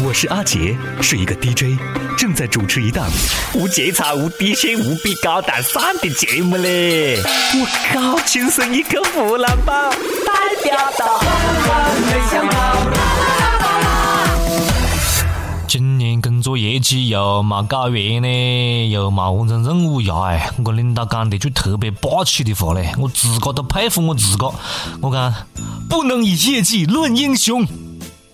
我是阿杰，是一个 DJ，正在主持一档无节操、无底线、无比高大上的节目嘞！我靠，亲生一个湖南宝，代表到没想今年工作业绩又没搞完呢，又没完成任务呀！哎，我领导讲的句特别霸气的话嘞，我自个都佩服我自个。我讲不能以业绩论英雄。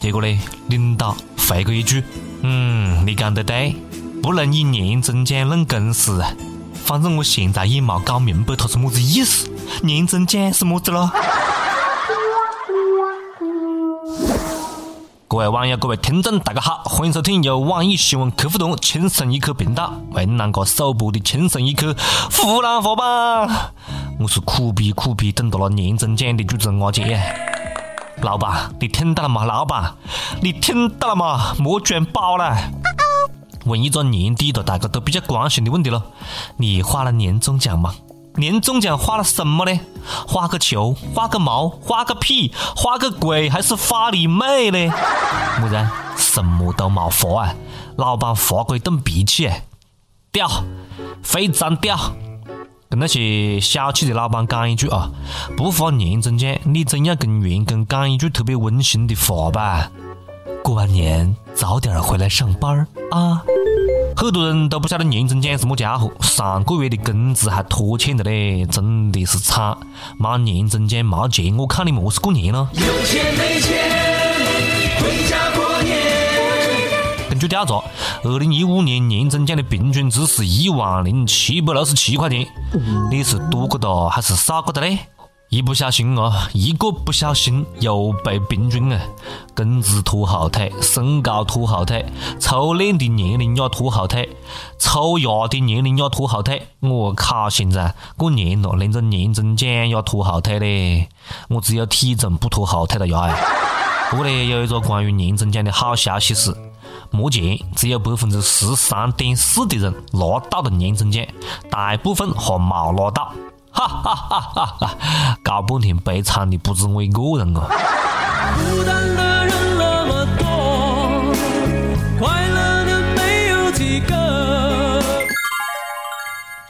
结果呢，领导回个一句：“嗯，你讲得对，不能以年终奖论公司。反正我现在也没搞明白他是么子意思，年终奖是么子咯？”各位网友，各位听众，大家好，欢迎收听由网易新闻客户端轻松一刻频道为啷个首播的轻松一刻湖南话版。我是苦逼苦逼等到了年终奖的主持人阿杰。老板，你听到了吗？老板，你听到了吗？莫转包了。问一个年底了大家都比较关心的问题了：你花了年终奖吗？年终奖花了什么呢？花个球，花个毛，花个屁，花个鬼，还是花你妹呢？么子？什么都没花啊！老板发过一顿脾气，屌，非常屌。跟那些小气的老板讲一句啊，不发年终奖，你总要跟员工讲一句特别温馨的话吧。过完年早点回来上班啊！很多人都不晓得年终奖是么家伙，上个月的工资还拖欠的嘞，真的是惨。没年终奖没钱，我看你么是过年呢？有钱没钱，据调查，二零一五年年终奖的平均值是一万零七百六十七块钱。你是多个的还是少个的嘞？一不小心啊，一个不小心又被平均啊，工资拖后腿，身高拖后腿，初恋的年龄也拖后腿，抽牙的年龄也拖后腿。我靠！现在过年了，连个年终奖也拖后腿嘞！我只有体重不拖后腿了呀！不过呢，有一个关于年终奖的好消息是，目前只有百分之十三点四的人拿到了年终奖，大部分还没拿到。哈哈哈哈哈！搞半天悲惨的不止我一个人啊！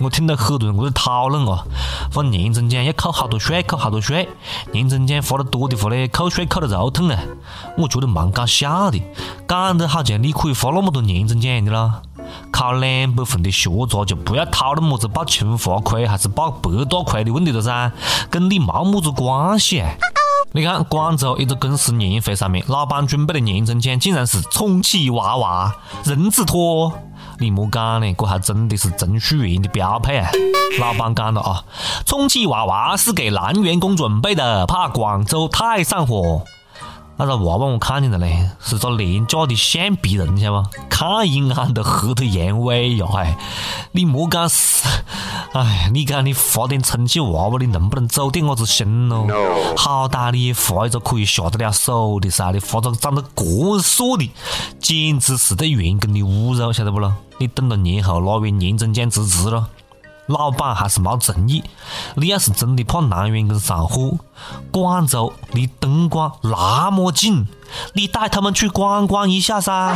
我听到很多人在讨论啊，发年终奖要扣好多税，扣好多税。年终奖发的多的话呢，扣税扣得肉痛啊！我觉得蛮搞笑的，讲得好像你可以发那么多年终奖样的啦。考两百分的学渣就不要讨论么子报清华亏还是报北大亏的问题了噻，跟你没么子关系！你看广州一个公司年会上面，老板准备的年终奖竟然是充气娃娃、人字拖，你莫讲呢，这还真的是程序员的标配啊！老板讲了啊，充气娃娃是给男员工准备的，怕广州太上火。那个娃娃我看见了嘞，是个廉价的橡皮人，晓得吗？看一眼都黑得阳痿呀！哎，你莫讲是，哎，你讲你发点充气娃娃，你能不能走点伢子心咯？好歹你也发一个可以下得了手的噻，你发个长得这硕的，简直是对员工的侮辱，晓得不咯？你等到年后拿完年终奖辞职了。老板还是没诚意。你要是真的怕男员工上火，广州离东莞那么近，你带他们去观光一下噻。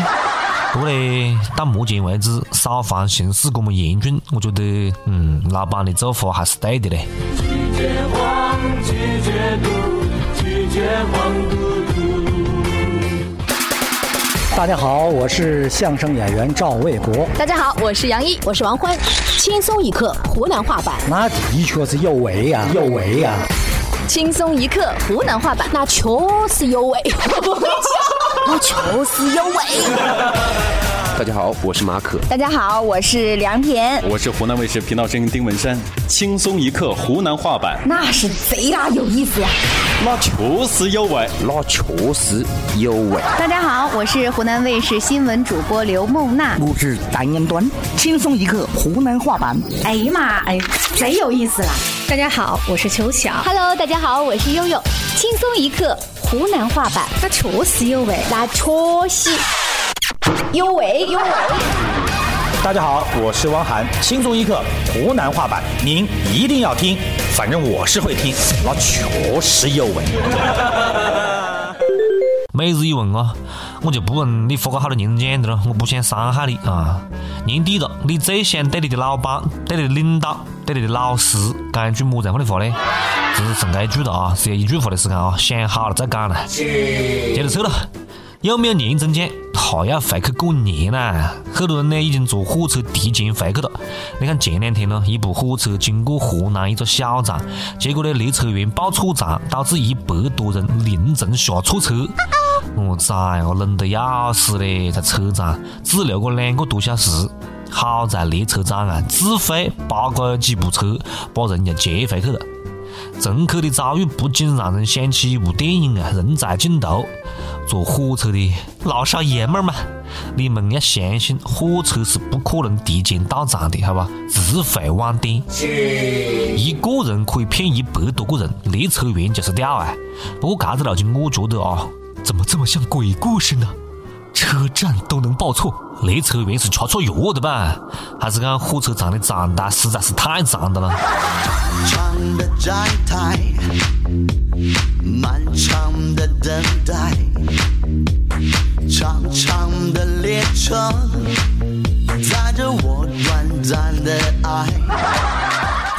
不过呢，到目前为止，扫黄形势这么严峻，我觉得，嗯，老板的做法还是对的嘞。拒绝黄，拒绝毒，拒绝黄嘟嘟。大家好，我是相声演员赵卫国。大家好，我是杨一，我是王欢。轻松一刻湖南话版，那的确是有味呀，有味呀。轻松一刻湖南话版，那确实有味。那确实有味。大家好，我是马可。大家好，我是梁田。我是湖南卫视频道声音丁文山。轻松一刻湖南话版，那是贼拉有意思呀！那确实有味，那确实有味。大家好，我是湖南卫视新闻主播刘梦娜。我是单言端。轻松一刻湖南话版，哎呀妈，哎，贼有意思了。大家好，我是秋晓。Hello，大家好，我是悠悠。轻松一刻湖南话版，那确实有味，那确实。有味有味。大家好，我是汪涵，轻松一刻湖南话版，您一定要听，反正我是会听，那确实有味。每日一问啊，我就不问你发过好多年终奖的了，我不想伤害你啊。年底了，你最想对你的老板、对你的领导、对你的老师讲一句么子样的话呢？只是剩这一句了啊，只有一句话的时间啊，想好了再讲了。接着扯了，有没有年终奖？还要回去过年呐！很多人呢已经坐火车提前回去了。你看前两天呢，一部火车经过河南一个小站，结果呢列车员报错站，导致一百多人凌晨下错车。我崽，我冷得要死嘞，在车站只留个两个多小时。好在列车长啊，自费扒个几部车，把人家接回去了。乘客的遭遇不禁让人想起一部电影啊，《人在尽头》。坐火车的老少爷们儿们，你们要相信，火车是不可能提前到站的，好吧？只会晚点。一个人可以骗一百多个人，列车员就是屌啊！不过这个逻辑，我觉得啊，怎么这么像鬼故事呢？车站都能报错，列车员是吃错药的吧？还是讲火车站的站台实在是太长的了？长的站台，漫长的等待，长长的列车，载着我短暂的爱。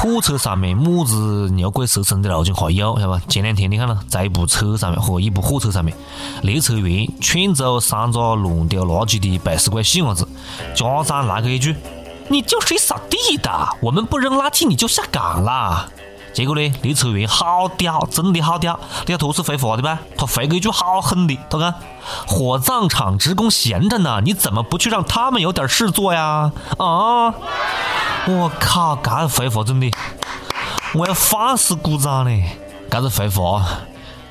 火车上面么子牛鬼蛇神的路径还有，晓得吧？前两天你看了，在一部车上面和一部火车上面，列车员劝走三个乱丢垃圾的背时鬼细伢子，家长来个一句：“你就是扫地的，我们不扔垃圾你就下岗啦。”结果呢，列车员好屌，真的好屌！你看他是回话的吧？他回个一句好狠的，他讲：“火葬场职工闲着呢，你怎么不去让他们有点事做呀？”啊！我靠，这个回话真的，我要放肆鼓掌嘞！这个回话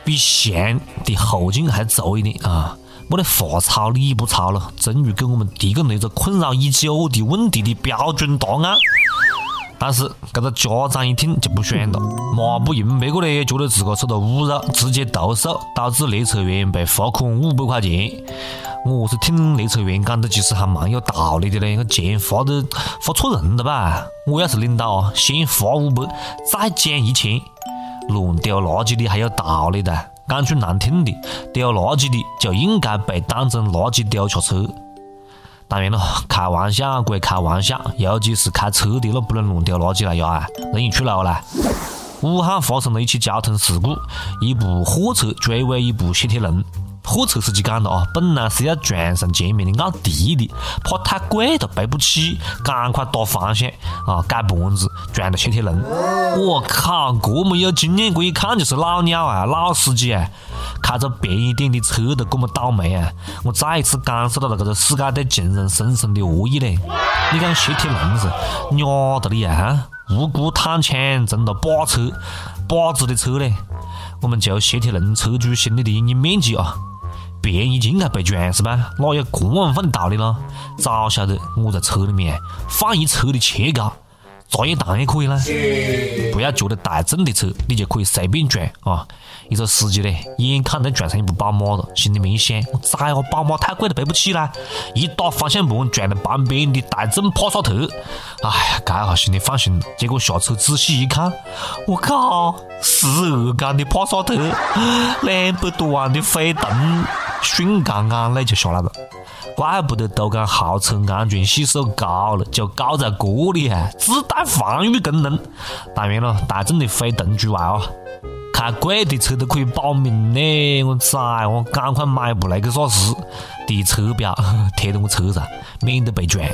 比象的后劲还足一点啊！没得话糙理不糙了，终于给我们提供了一个困扰已久的问题的标准答案。但是这个家长一听就不爽了，骂不赢，别个呢觉得自个受到侮辱，直接投诉，导致列车员被罚款五百块钱。我是听列车员讲的，其实还蛮有道理的嘞。个钱花的花错人了吧？我要是领导，先罚五百，再减一千。乱丢垃圾的还有道理的，讲句难听的，丢垃圾的就应该被当成垃圾丢下车。当然了，开玩笑归开玩笑，尤其是开车的那不能乱丢垃圾了呀，容易出路了。武汉发生了一起交通事故，一部货车追尾一部雪铁龙。货车司机讲了啊，本来是要撞上前面的奥迪的，怕太贵了赔不起，赶快打方向啊，改盘子撞到雪铁龙。我靠，这么有经验，这一看就是老鸟啊，老司机啊，开着便宜点的车都这么倒霉啊！我再一次感受到了这个世界对穷人深深的恶意嘞。你讲雪铁龙是鸟的你啊？无辜躺枪成了把车，把子的车嘞！我们就雪铁龙车主心里的阴影面积啊！便宜就应该被撞是吧？哪有这么放的道理呢？早晓得我在车里面放一车的切糕，茶叶蛋也可以啦。不要觉得大众的车你就可以随便撞啊！一个司机嘞，眼看能撞上一部宝马了，心里面一想：我崽哦，宝马太贵了，背不起啦！一打方向盘撞到旁边的大众帕萨特，哎呀，这下心里放心了。结果下车仔细一看，我靠，十二缸的帕萨特，两百多万的飞腾。瞬间眼泪就下来了，怪不得都讲豪车安全系数高了，就高在这里啊，自带防御功能。当然了，大众的飞腾除外啊，开贵的车都可以保命呢。我崽，我赶快买部那个啥子的车标贴到我车上，免得被撞。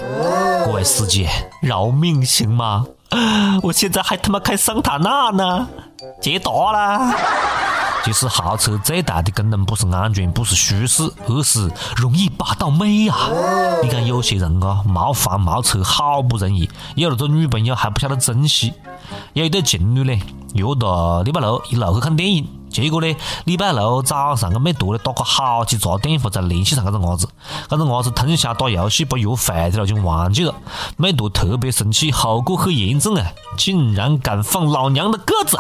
各位司机，饶命行吗？我现在还他妈开桑塔纳呢，捷达啦！其实豪车最大的功能不是安全，不是舒适，而是容易霸道妹啊！你看有些人啊，没房没车，好不容易有了个女朋友还不晓得珍惜。有一对情侣呢，约到礼拜六一路去看电影，结果呢，礼拜六早上个美图呢打过好几杂电话才联系上这个伢子，这个伢子通宵打游戏把约会的路径忘记了，美图特别生气，后果很严重啊，竟然敢放老娘的鸽子！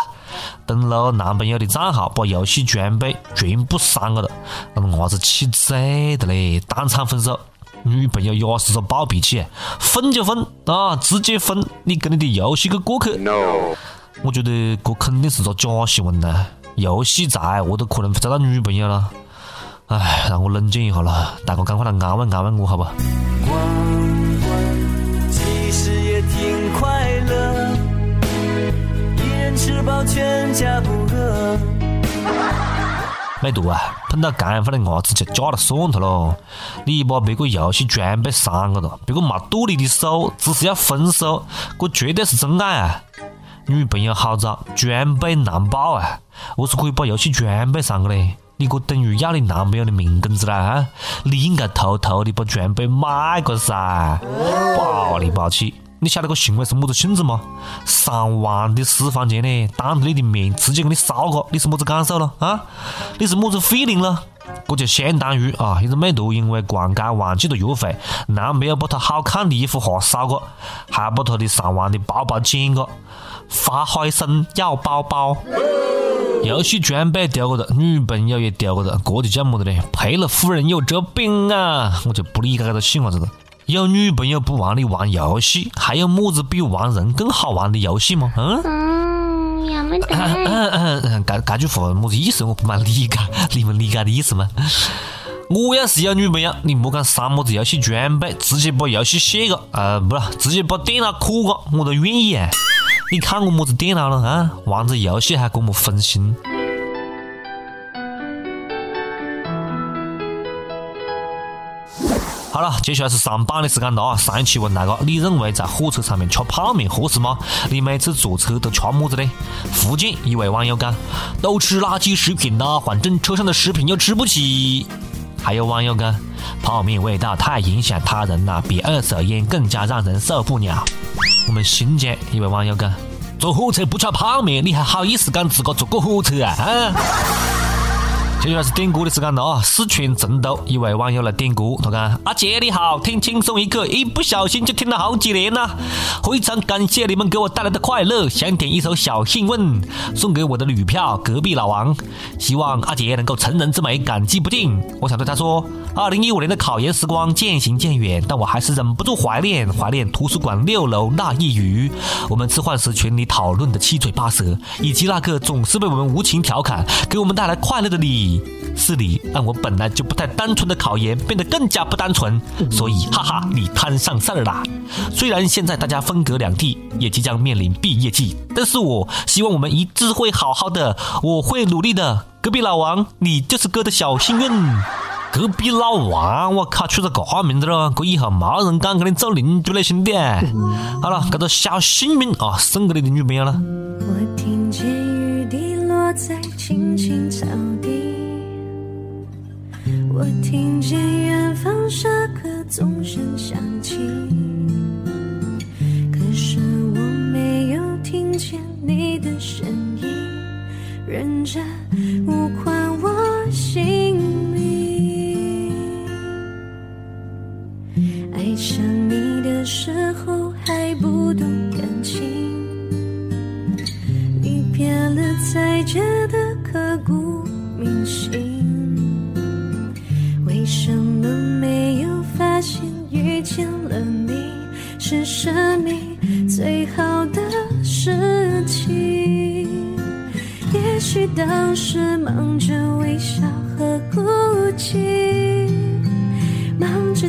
登录男朋友的账号，把游戏装备全部删了的，那个伢子气醉的嘞，当场分手。女朋友也是个暴脾气，分就分啊，直接分，你跟你的游戏去过去。我觉得这肯定是个假新闻呐，游戏宅，我都可能找到女朋友了。唉，让我冷静一下了，大哥赶快来安慰安慰我好不？光棍其实也挺快乐，一人吃饱全家不饿。美图啊，碰到这样的伢子就嫁了算了咯。你把别个游戏装备删了哒，别个没剁你的手，只是要分手，这绝对是真爱啊！女朋友好找，装备难保啊！我是可以把游戏装备上的嘞？你这等于要你男朋友的命根子啦！啊，你应该偷偷的把装备买个噻，暴里暴气！你晓得个行为是么子性质吗？上万的私房钱呢，当着你的面直接给你烧个，你是么子感受了啊？你是么子 feeling 了？这就相当于啊，一个美图因为逛街忘记了约会，男朋友把她好看的衣服哈烧个，还把她的上万的包包捡个，发海参要包包。游戏装备丢个的，女朋友也丢个的，这就叫么子呢？赔了夫人又折兵啊！我就不理解这个细伢子了。有女朋友不玩你玩游戏，还有么子比玩人更好玩的游戏吗？嗯，嗯，要么得。嗯嗯嗯，这这句话么子意思？我不蛮理解，你们理解的意思吗？我要是有女朋友，你莫讲删么子游戏装备，直接把游戏卸个，呃，不是，直接把电脑磕个，我都愿意啊！你看我么子电脑了啊？玩着游戏还这么分心。好了，接下来是上榜的时间了啊！上一期问大家，你认为在火车上面吃泡面合适吗？你每次坐车都吃么子呢？福建一位网友讲，都吃垃圾食品啦，反正车上的食品又吃不起。还有网友讲，泡面味道太影响他人了，比二手烟更加让人受不了。我们新疆一位网友讲，坐火车不吃泡面，你还好意思讲自个坐过火车啊？啊！接下来是点歌的时间了啊！四川成都一位网友来点歌，他讲：阿杰你好，听轻松一刻，一不小心就听了好几年了，非常感谢你们给我带来的快乐，想点一首小幸运送给我的女票隔壁老王，希望阿杰能够成人之美，感激不尽。我想对他说：二零一五年的考研时光渐行渐远，但我还是忍不住怀念怀念图书馆六楼那一隅，我们吃饭时群里讨论的七嘴八舌，以及那个总是被我们无情调侃，给我们带来快乐的你。是你让我本来就不太单纯的考研变得更加不单纯，所以哈哈，你摊上事儿啦。虽然现在大家分隔两地，也即将面临毕业季，但是我希望我们一致会好好的，我会努力的。隔壁老王，你就是哥的小幸运。隔壁老王，我靠，取个这名字了，这以后没人敢跟你做邻居了，兄弟。好了，这个小幸运啊，送给你的女朋友了。我听见雨滴落在青青草地。我听见远方下课钟声响起，可是我没有听见你的声音，认真呼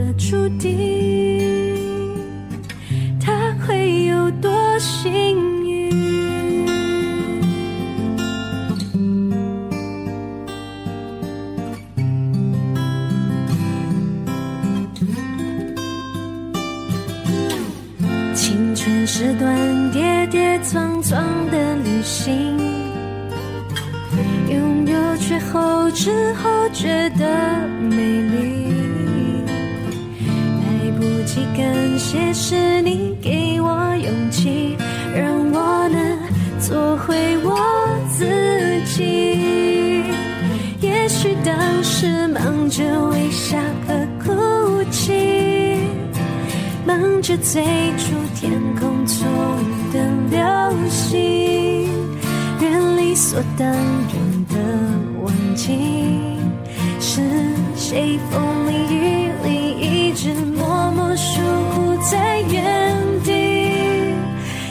的注定，你给我勇气，让我能做回我自己。也许当时忙着微笑和哭泣，忙着追逐天空中的流星，人理所当然的忘记，是谁风里雨里一直默默守护在原。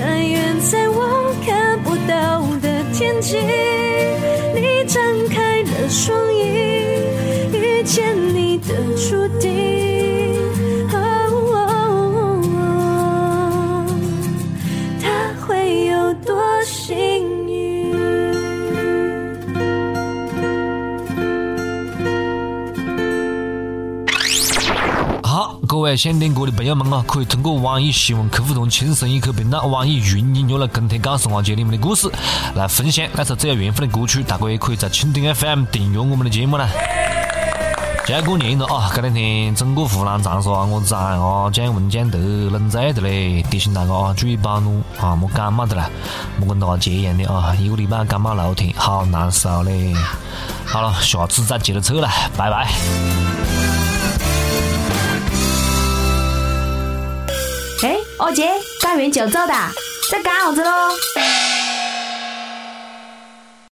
但愿在我看不到的天际，想点歌的朋友们啊，可以通过网易新闻客户端“轻松一刻”频道、网易云音乐来跟帖告诉阿杰你们的故事，来分享那首最有缘分的歌曲。大家也可以在蜻蜓 FM 订阅我们的节目啦。就要过年了啊！这两天整个湖南长沙我在啊降温降得冷在的嘞，提醒大家啊注意保暖啊，莫感冒的啦，莫跟大姐一样的啊，一个礼拜感冒六天，好难受嘞。好了，下次再接着扯了，拜拜。哎，二姐，干完就走的，在干啥子喽？